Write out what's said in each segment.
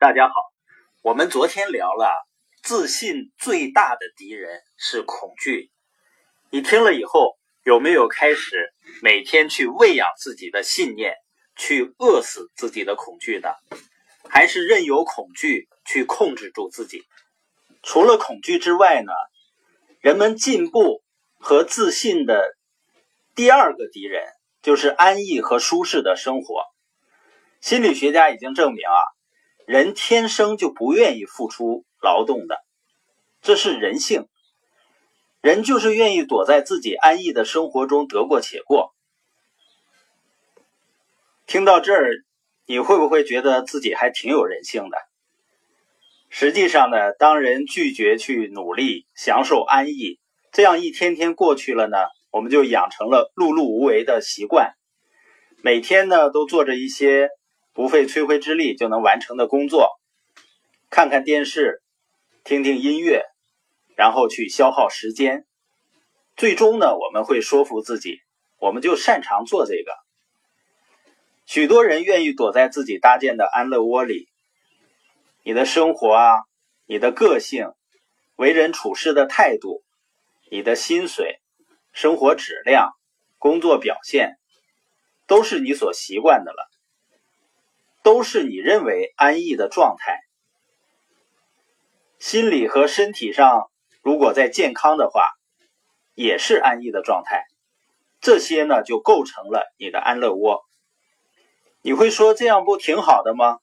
大家好。我们昨天聊了，自信最大的敌人是恐惧。你听了以后，有没有开始每天去喂养自己的信念，去饿死自己的恐惧呢？还是任由恐惧去控制住自己？除了恐惧之外呢？人们进步和自信的第二个敌人就是安逸和舒适的生活。心理学家已经证明啊，人天生就不愿意付出劳动的，这是人性。人就是愿意躲在自己安逸的生活中得过且过。听到这儿，你会不会觉得自己还挺有人性的？实际上呢，当人拒绝去努力、享受安逸，这样一天天过去了呢，我们就养成了碌碌无为的习惯，每天呢都做着一些。不费吹灰之力就能完成的工作，看看电视，听听音乐，然后去消耗时间。最终呢，我们会说服自己，我们就擅长做这个。许多人愿意躲在自己搭建的安乐窝里。你的生活啊，你的个性，为人处事的态度，你的薪水、生活质量、工作表现，都是你所习惯的了。都是你认为安逸的状态，心理和身体上如果在健康的话，也是安逸的状态。这些呢，就构成了你的安乐窝。你会说这样不挺好的吗？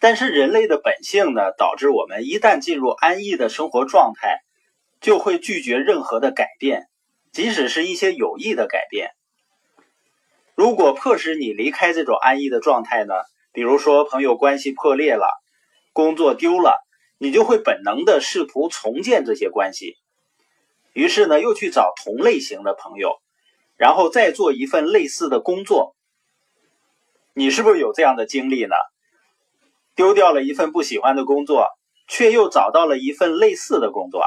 但是人类的本性呢，导致我们一旦进入安逸的生活状态，就会拒绝任何的改变，即使是一些有益的改变。如果迫使你离开这种安逸的状态呢？比如说，朋友关系破裂了，工作丢了，你就会本能的试图重建这些关系。于是呢，又去找同类型的朋友，然后再做一份类似的工作。你是不是有这样的经历呢？丢掉了一份不喜欢的工作，却又找到了一份类似的工作。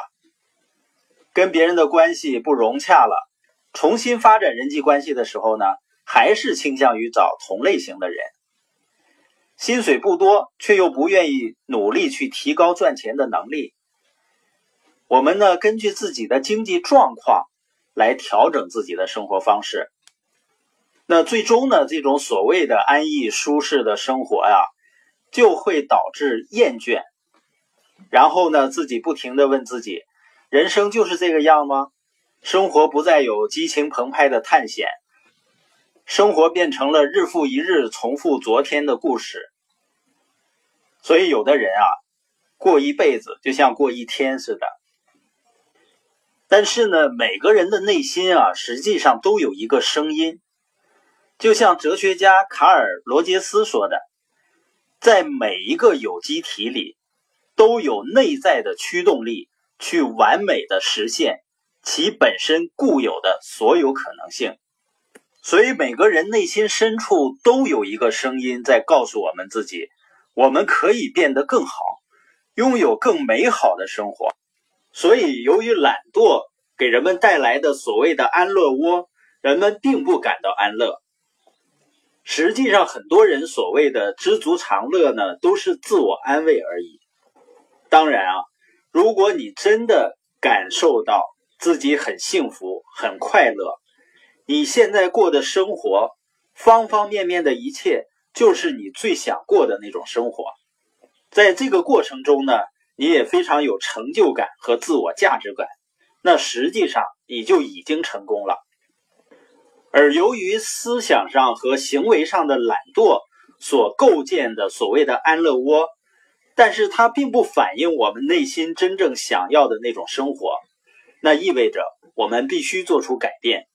跟别人的关系不融洽了，重新发展人际关系的时候呢，还是倾向于找同类型的人。薪水不多，却又不愿意努力去提高赚钱的能力。我们呢，根据自己的经济状况来调整自己的生活方式。那最终呢，这种所谓的安逸舒适的生活呀，就会导致厌倦。然后呢，自己不停的问自己：人生就是这个样吗？生活不再有激情澎湃的探险。生活变成了日复一日重复昨天的故事，所以有的人啊，过一辈子就像过一天似的。但是呢，每个人的内心啊，实际上都有一个声音，就像哲学家卡尔罗杰斯说的，在每一个有机体里，都有内在的驱动力，去完美的实现其本身固有的所有可能性。所以每个人内心深处都有一个声音在告诉我们自己，我们可以变得更好，拥有更美好的生活。所以，由于懒惰给人们带来的所谓的安乐窝，人们并不感到安乐。实际上，很多人所谓的知足常乐呢，都是自我安慰而已。当然啊，如果你真的感受到自己很幸福、很快乐。你现在过的生活，方方面面的一切，就是你最想过的那种生活。在这个过程中呢，你也非常有成就感和自我价值感。那实际上你就已经成功了。而由于思想上和行为上的懒惰所构建的所谓的安乐窝，但是它并不反映我们内心真正想要的那种生活。那意味着我们必须做出改变。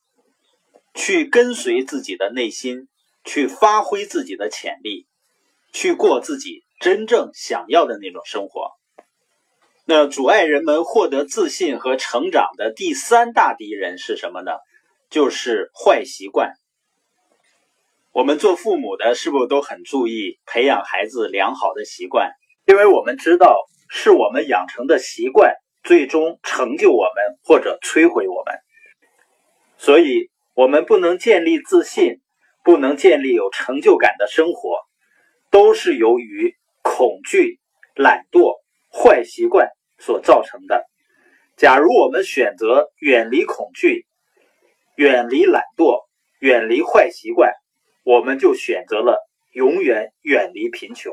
去跟随自己的内心，去发挥自己的潜力，去过自己真正想要的那种生活。那阻碍人们获得自信和成长的第三大敌人是什么呢？就是坏习惯。我们做父母的是不是都很注意培养孩子良好的习惯？因为我们知道，是我们养成的习惯最终成就我们或者摧毁我们，所以。我们不能建立自信，不能建立有成就感的生活，都是由于恐惧、懒惰、坏习惯所造成的。假如我们选择远离恐惧、远离懒惰、远离坏习惯，我们就选择了永远远离贫穷。